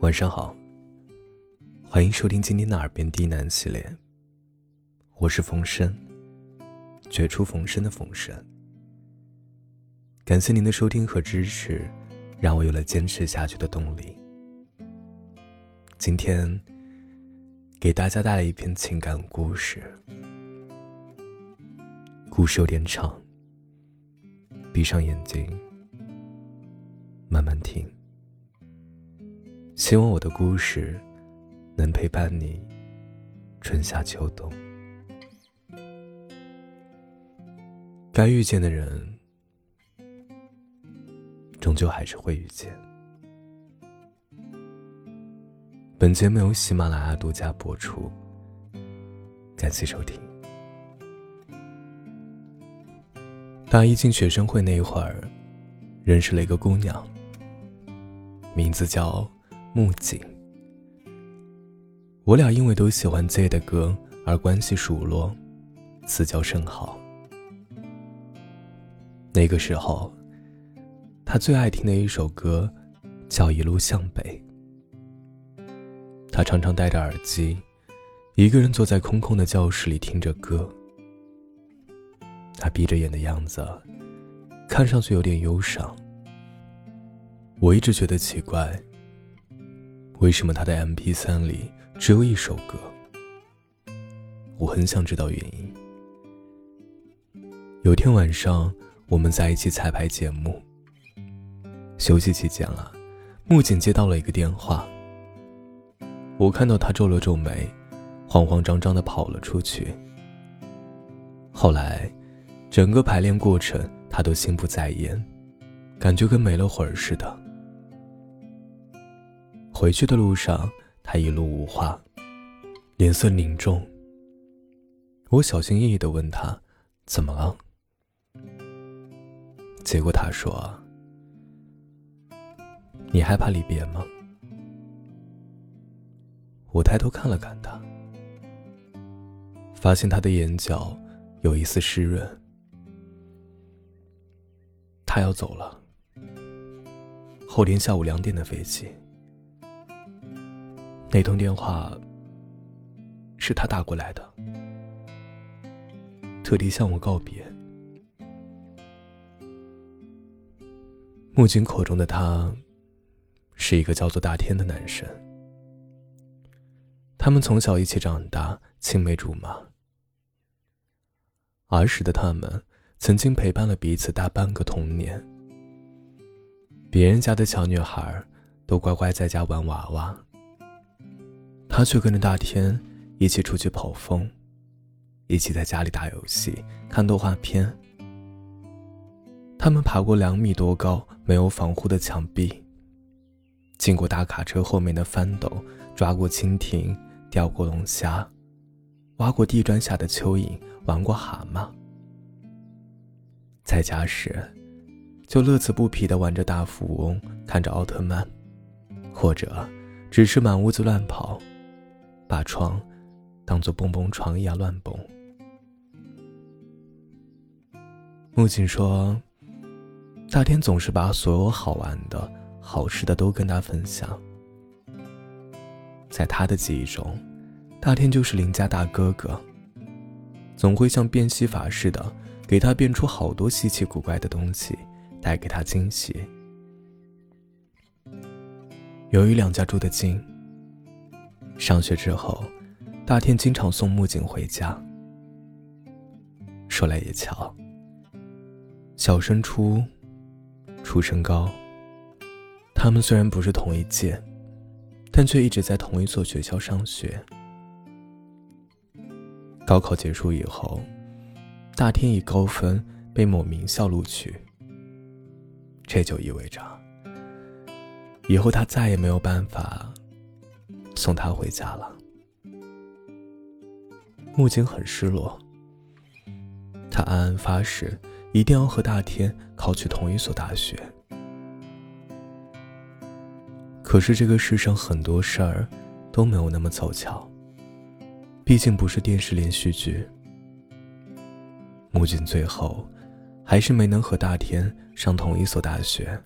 晚上好，欢迎收听今天的《耳边低喃》系列。我是冯生，绝处逢生的冯生。感谢您的收听和支持，让我有了坚持下去的动力。今天给大家带来一篇情感故事，故事有点长，闭上眼睛，慢慢听。希望我的故事能陪伴你春夏秋冬。该遇见的人，终究还是会遇见。本节目由喜马拉雅独家播出，感谢收听。大一进学生会那一会儿，认识了一个姑娘，名字叫。木槿，我俩因为都喜欢 Z 的歌而关系熟络，私交甚好。那个时候，他最爱听的一首歌叫《一路向北》。他常常戴着耳机，一个人坐在空空的教室里听着歌。他闭着眼的样子，看上去有点忧伤。我一直觉得奇怪。为什么他的 M P 三里只有一首歌？我很想知道原因。有天晚上，我们在一起彩排节目。休息期间了，木槿接到了一个电话。我看到他皱了皱眉，慌慌张张的跑了出去。后来，整个排练过程他都心不在焉，感觉跟没了魂儿似的。回去的路上，他一路无话，脸色凝重。我小心翼翼的问他：“怎么了？”结果他说：“你害怕离别吗？”我抬头看了看他，发现他的眼角有一丝湿润。他要走了，后天下午两点的飞机。那通电话是他打过来的，特地向我告别。木槿口中的他，是一个叫做大天的男生。他们从小一起长大，青梅竹马。儿时的他们曾经陪伴了彼此大半个童年。别人家的小女孩都乖乖在家玩娃娃。他却跟着大天一起出去跑风，一起在家里打游戏、看动画片。他们爬过两米多高、没有防护的墙壁，经过大卡车后面的翻斗，抓过蜻蜓，钓过龙虾，挖过地砖下的蚯蚓，玩过蛤蟆。在家时，就乐此不疲地玩着大富翁，看着奥特曼，或者只是满屋子乱跑。把床当做蹦蹦床一样乱蹦。木槿说：“大天总是把所有好玩的、好吃的都跟他分享。在他的记忆中，大天就是邻家大哥哥，总会像变戏法似的给他变出好多稀奇古怪的东西，带给他惊喜。由于两家住得近。”上学之后，大天经常送木槿回家。说来也巧，小升初，初升高，他们虽然不是同一届，但却一直在同一所学校上学。高考结束以后，大天以高分被某名校录取，这就意味着，以后他再也没有办法。送他回家了。木槿很失落，他暗暗发誓，一定要和大天考取同一所大学。可是这个世上很多事儿都没有那么凑巧，毕竟不是电视连续剧。木槿最后还是没能和大天上同一所大学。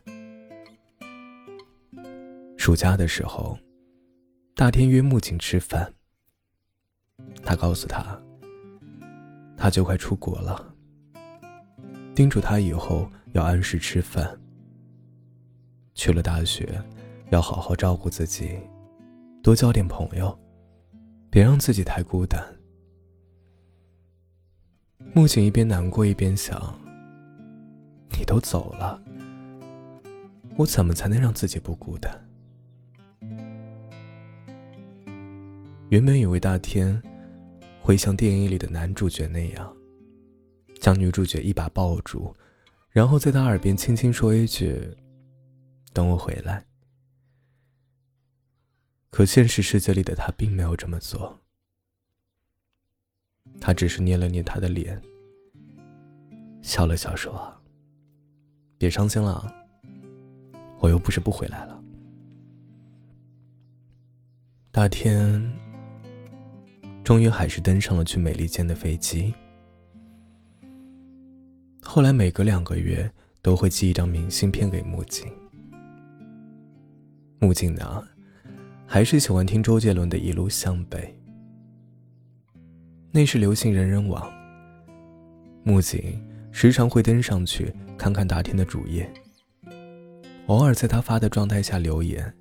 暑假的时候。大天约木槿吃饭。他告诉他，他就快出国了，叮嘱他以后要按时吃饭。去了大学，要好好照顾自己，多交点朋友，别让自己太孤单。木槿一边难过一边想：你都走了，我怎么才能让自己不孤单？原本以为大天会像电影里的男主角那样，将女主角一把抱住，然后在她耳边轻轻说一句。等我回来。可现实世界里的他并没有这么做，他只是捏了捏她的脸，笑了笑说：“别伤心了，我又不是不回来了。”大天终于还是登上了去美利坚的飞机。后来每隔两个月都会寄一张明信片给木槿。木槿呢，还是喜欢听周杰伦的《一路向北》。那时流行人人网，木槿时常会登上去看看大天的主页，偶尔在他发的状态下留言。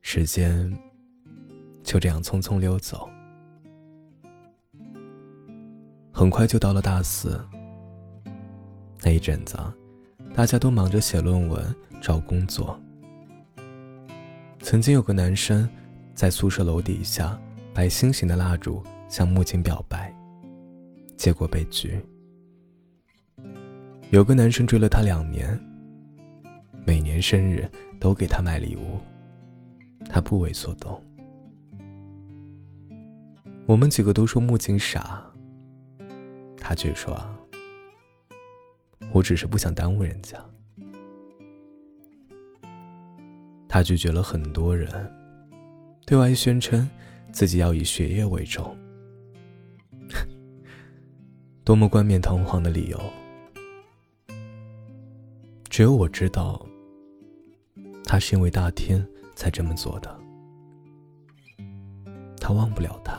时间就这样匆匆溜走，很快就到了大四。那一阵子，大家都忙着写论文、找工作。曾经有个男生，在宿舍楼底下摆心形的蜡烛向木槿表白，结果被拒。有个男生追了她两年，每年生日都给她买礼物，她不为所动。我们几个都说木槿傻，他却说：“我只是不想耽误人家。”他拒绝了很多人，对外宣称自己要以学业为重，多么冠冕堂皇的理由！只有我知道，他是因为大天才这么做的。他忘不了他。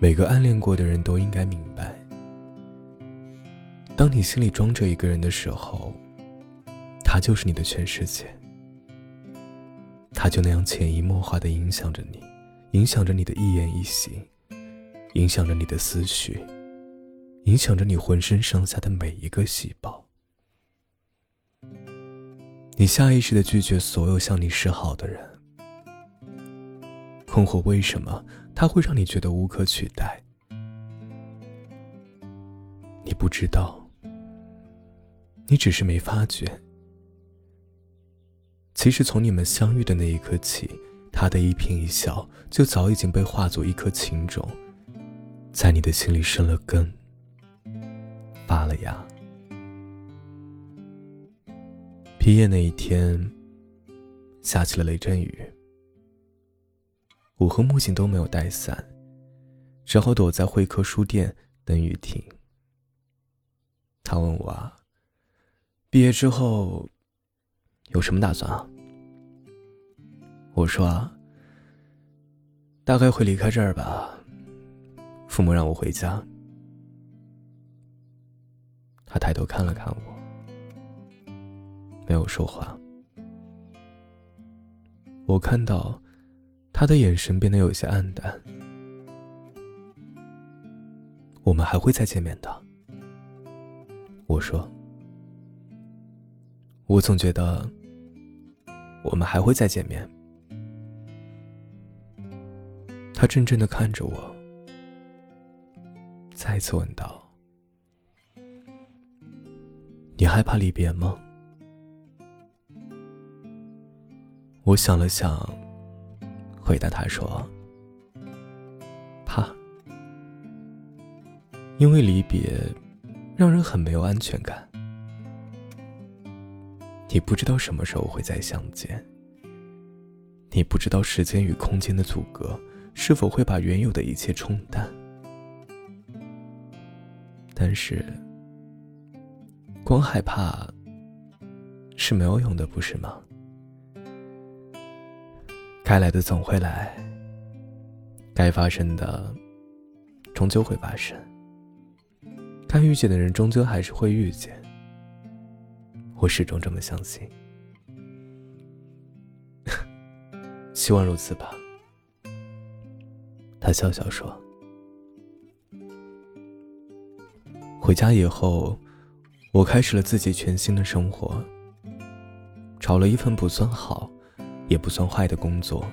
每个暗恋过的人都应该明白，当你心里装着一个人的时候。他就是你的全世界，他就那样潜移默化的影响着你，影响着你的一言一行，影响着你的思绪，影响着你浑身上下的每一个细胞。你下意识的拒绝所有向你示好的人，困惑为什么他会让你觉得无可取代？你不知道，你只是没发觉。其实从你们相遇的那一刻起，他的一颦一笑就早已经被化作一颗情种，在你的心里生了根，发了芽。毕业那一天，下起了雷阵雨，我和木槿都没有带伞，只好躲在会客书店等雨停。他问我，毕业之后。有什么打算啊？我说，大概会离开这儿吧。父母让我回家。他抬头看了看我，没有说话。我看到他的眼神变得有些暗淡。我们还会再见面的。我说，我总觉得。我们还会再见面。他怔怔的看着我，再次问道：“你害怕离别吗？”我想了想，回答他说：“怕，因为离别让人很没有安全感。”你不知道什么时候会再相见。你不知道时间与空间的阻隔是否会把原有的一切冲淡。但是，光害怕是没有用的，不是吗？该来的总会来，该发生的终究会发生，该遇见的人终究还是会遇见。我始终这么相信，希望如此吧。他笑笑说：“回家以后，我开始了自己全新的生活。找了一份不算好，也不算坏的工作。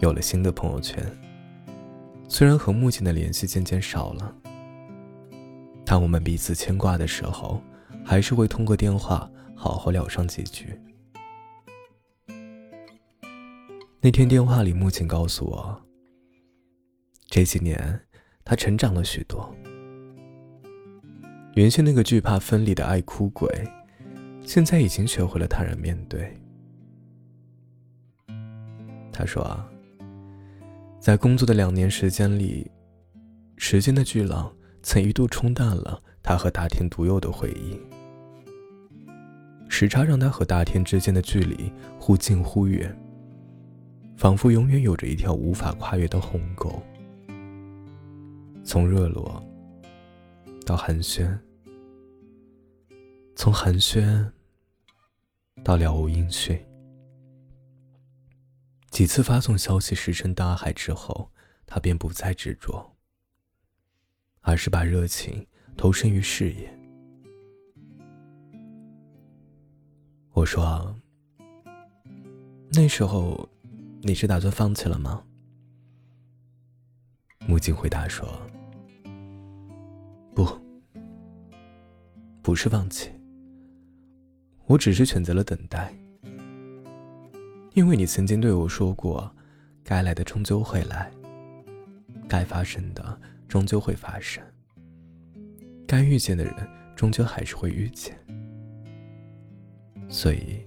有了新的朋友圈，虽然和目前的联系渐渐少了，当我们彼此牵挂的时候。”还是会通过电话好好聊上几句。那天电话里，木槿告诉我，这几年他成长了许多。原先那个惧怕分离的爱哭鬼，现在已经学会了坦然面对。他说啊，在工作的两年时间里，时间的巨浪曾一度冲淡了他和大天独有的回忆。时差让他和大天之间的距离忽近忽远，仿佛永远有着一条无法跨越的鸿沟。从热络到寒暄，从寒暄到了无音讯，几次发送消息石沉大海之后，他便不再执着，而是把热情投身于事业。我说：“那时候，你是打算放弃了吗？”木槿回答说：“不，不是放弃。我只是选择了等待，因为你曾经对我说过，该来的终究会来，该发生的终究会发生，该遇见的人终究还是会遇见。”所以，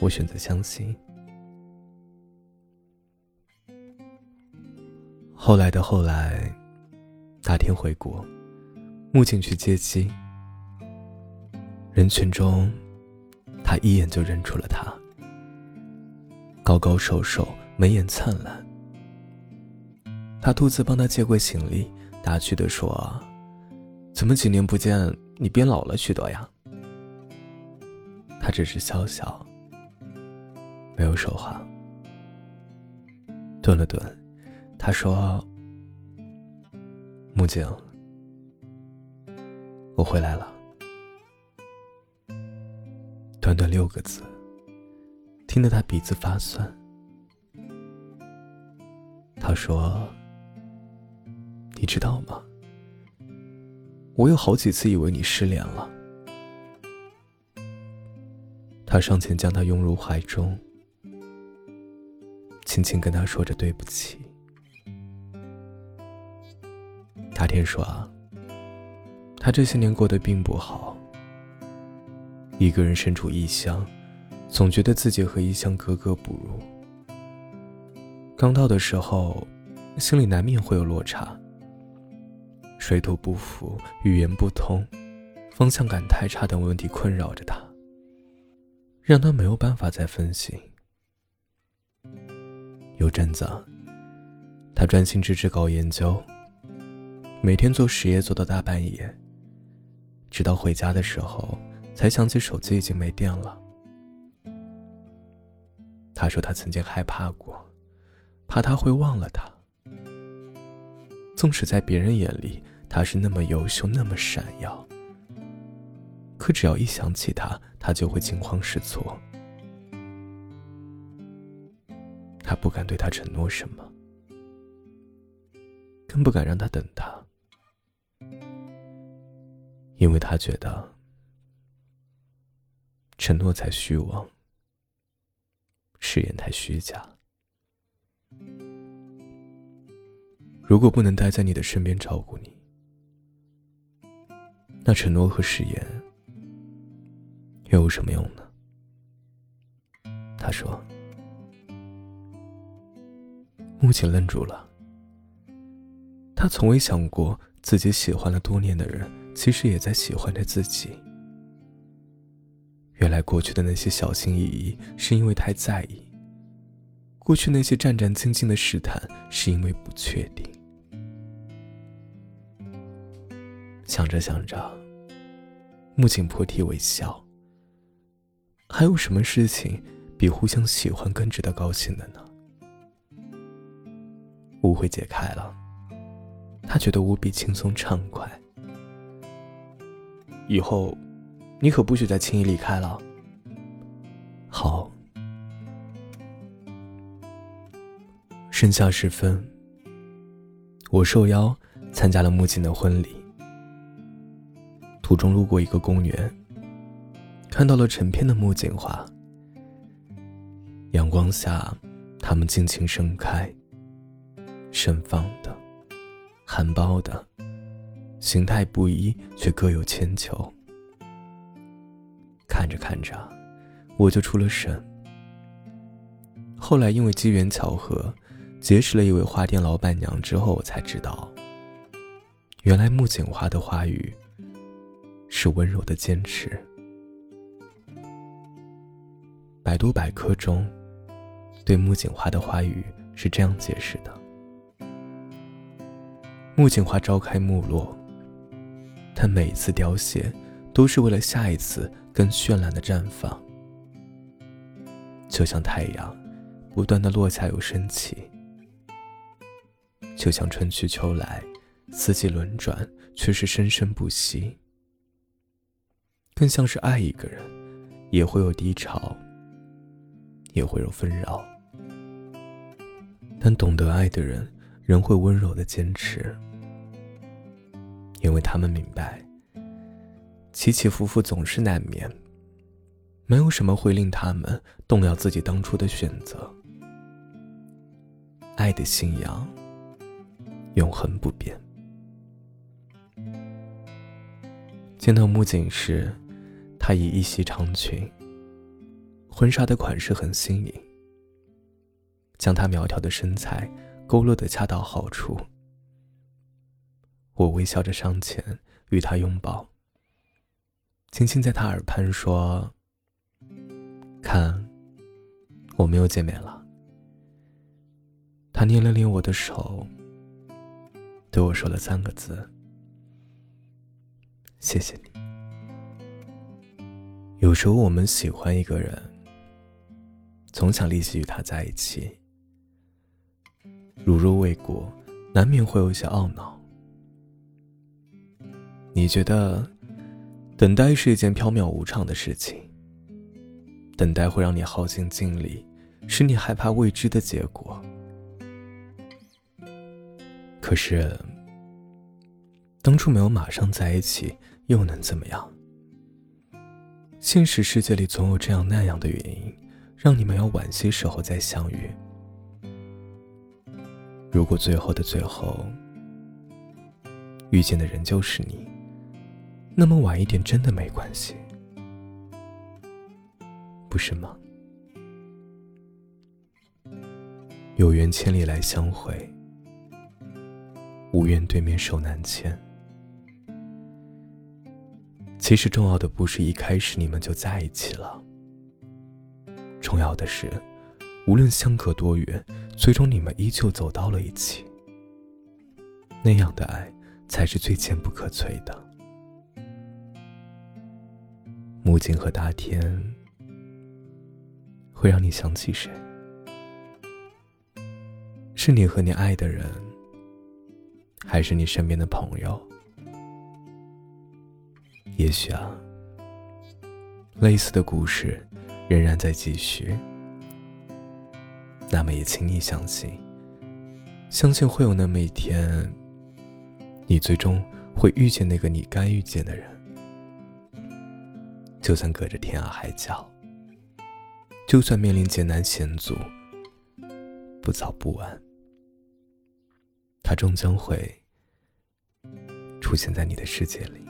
我选择相信。后来的后来，大天回国，木槿去接机。人群中，他一眼就认出了他。高高瘦瘦，眉眼灿烂。他独自帮他接过行李，打趣的说：“怎么几年不见，你变老了许多呀？”他只是笑笑，没有说话。顿了顿，他说：“木槿，我回来了。”短短六个字，听得他鼻子发酸。他说：“你知道吗？我有好几次以为你失联了。”他上前将他拥入怀中，轻轻跟他说着对不起。大天说：“啊，他这些年过得并不好，一个人身处异乡，总觉得自己和异乡格格不入。刚到的时候，心里难免会有落差，水土不服、语言不通、方向感太差等问题困扰着他。”让他没有办法再分心。有阵子，他专心致志搞研究，每天做实验做到大半夜，直到回家的时候才想起手机已经没电了。他说他曾经害怕过，怕他会忘了他。纵使在别人眼里他是那么优秀，那么闪耀。可只要一想起他，他就会惊慌失措。他不敢对他承诺什么，更不敢让他等他，因为他觉得承诺才虚妄，誓言太虚假。如果不能待在你的身边照顾你，那承诺和誓言。又有什么用呢？他说。木槿愣住了。他从未想过，自己喜欢了多年的人，其实也在喜欢着自己。原来过去的那些小心翼翼，是因为太在意；过去那些战战兢兢的试探，是因为不确定。想着想着，木槿破涕为笑。还有什么事情比互相喜欢更值得高兴的呢？误会解开了，他觉得无比轻松畅快。以后，你可不许再轻易离开了。好。盛夏时分，我受邀参加了木槿的婚礼。途中路过一个公园，看到了成片的木槿花。阳光下，它们尽情盛开，盛放的，含苞的，形态不一，却各有千秋。看着看着，我就出了神。后来因为机缘巧合，结识了一位花店老板娘之后，我才知道，原来木槿花的花语。是温柔的坚持。百度百科中，对木槿花的花语是这样解释的：木槿花朝开暮落，它每一次凋谢，都是为了下一次更绚烂的绽放。就像太阳，不断的落下又升起；就像春去秋来，四季轮转，却是生生不息。更像是爱一个人，也会有低潮，也会有纷扰。但懂得爱的人，仍会温柔的坚持，因为他们明白，起起伏伏总是难免，没有什么会令他们动摇自己当初的选择。爱的信仰，永恒不变。见到木槿时。她以一袭长裙，婚纱的款式很新颖，将她苗条的身材勾勒得恰到好处。我微笑着上前与她拥抱，轻轻在他耳畔说：“看，我们又见面了。”他捏了捏我的手，对我说了三个字：“谢谢你。”有时候我们喜欢一个人，总想立即与他在一起。如若未果，难免会有些懊恼。你觉得，等待是一件飘渺无常的事情。等待会让你耗尽精力，使你害怕未知的结果。可是，当初没有马上在一起，又能怎么样？现实世界里总有这样那样的原因，让你们要晚些时候再相遇。如果最后的最后，遇见的人就是你，那么晚一点真的没关系，不是吗？有缘千里来相会，无缘对面手难牵。其实重要的不是一开始你们就在一起了，重要的是，无论相隔多远，最终你们依旧走到了一起。那样的爱才是最坚不可摧的。木槿和大天会让你想起谁？是你和你爱的人，还是你身边的朋友？也许啊，类似的故事仍然在继续。那么也请你相信，相信会有那么一天，你最终会遇见那个你该遇见的人。就算隔着天涯海角，就算面临艰难险阻，不早不晚，他终将会出现在你的世界里。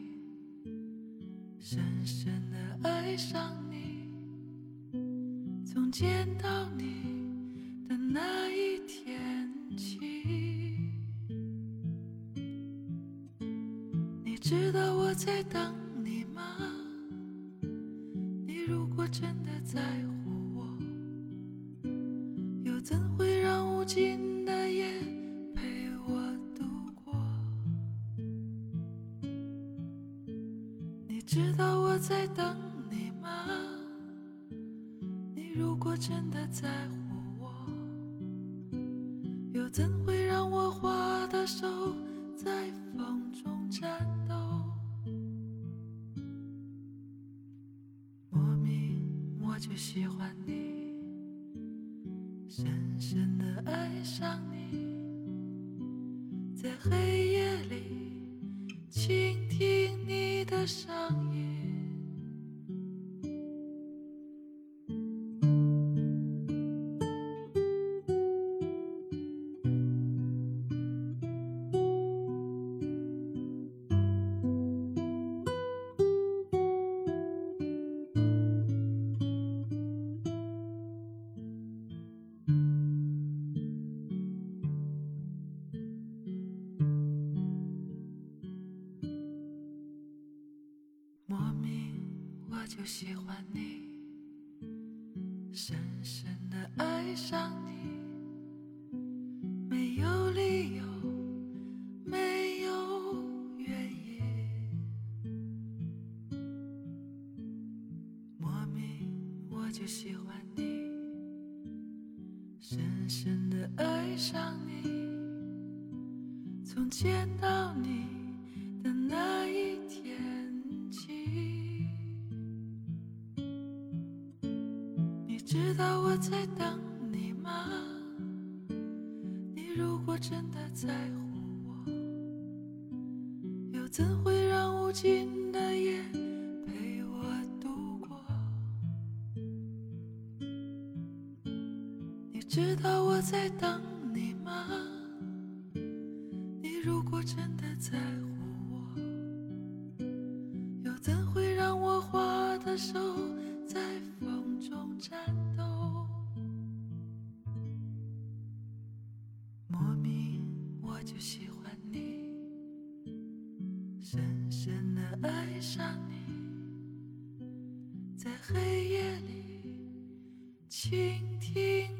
知道我在等你吗？你如果真的在爱上你，在黑夜里倾听你的声音。见到你的那一天起，你。知道我在等你吗？你如果真的在乎我，又怎会让无尽的夜陪我度过？你知道我在等你吗？真的在乎我，又怎会让我花的手在风中颤抖？莫名我？就喜欢你，深深的爱上你，在黑夜里倾听。